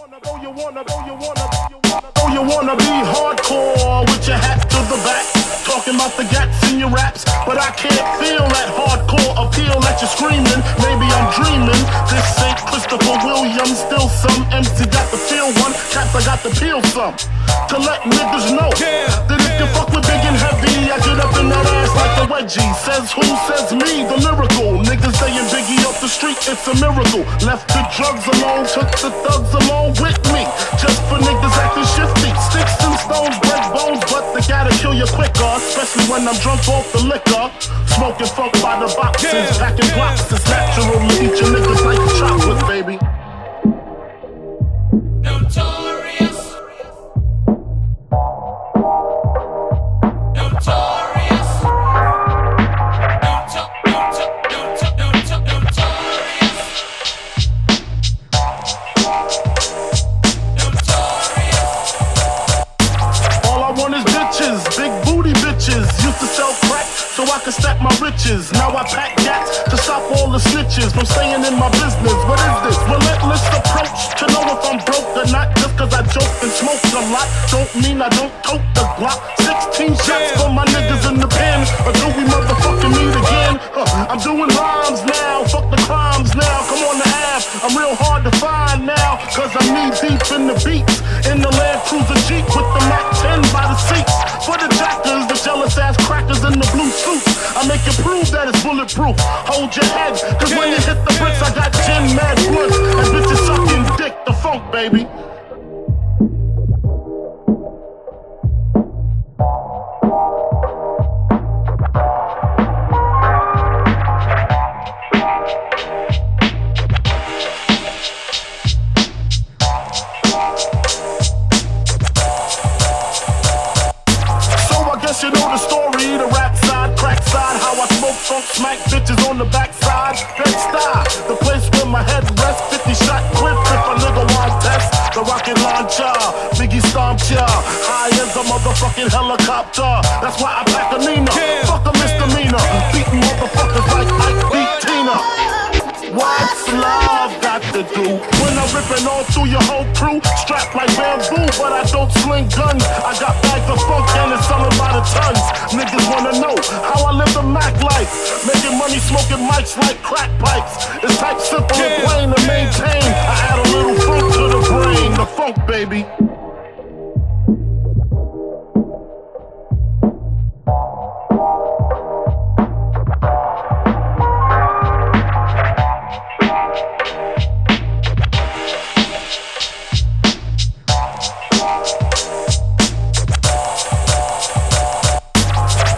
wanna, oh you wanna, you wanna be hardcore with your hat to the back, talking about the gats in your raps, but I can't feel that hardcore appeal that you're screaming. Maybe I'm dreaming. This ain't Christopher Williams, still some MC got the feel one, cats I got to peel some to let niggas know that if you fuck with big and heavy, I get up in that ass like a wedgie. Says who? Says street, it's a miracle. Left the drugs alone, took the thugs along with me. Just for niggas acting shifty. Sticks and stones break bones, but they gotta kill you quicker. Especially when I'm drunk off the liquor. Smoking funk by the boxes, packing blocks. It's natural to eat your niggas like chocolate, baby. Bitches, big booty bitches. Used to sell crack so I could stack my riches. Now I pack gats to stop all the snitches from staying in my business. What is this? Relentless approach to know if I'm broke or not. Just cause I joke and smoke a lot, don't mean I don't tote the Glock. 16 shots for my niggas in the pen. Or do we motherfucking meet again? Huh, I'm doing rhymes now, fuck the crimes now. Come on the app, I'm real hard to find now. Cause I'm knee deep in the beats. In the Land Cruiser Jeep with the Mac 10 by the bulletproof. Hold your head, cause when you hit the bricks, I got 10 mad blunts. And bitches sucking dick, the funk, baby. So I guess you know the story, the rap how I smoke funk, smack bitches on the backside. Bed-Stuy, the place where my head rests, 50 shot clip if a nigga want test. The rocket launcher, Biggie stomp ya, high as a motherfucking helicopter. That's why I pack a Nina, fuck a misdemeanor, beating motherfuckers like Ike beat Tina. What's love got to do? When I'm ripping all through your whole crew, strapped like bamboo, but I don't sling guns. I got bags of funk and it's selling by the tons. Niggas life, making money smoking mics like crack pipes. It's type simple and plain to maintain. I add a little funk to the brain, the funk baby.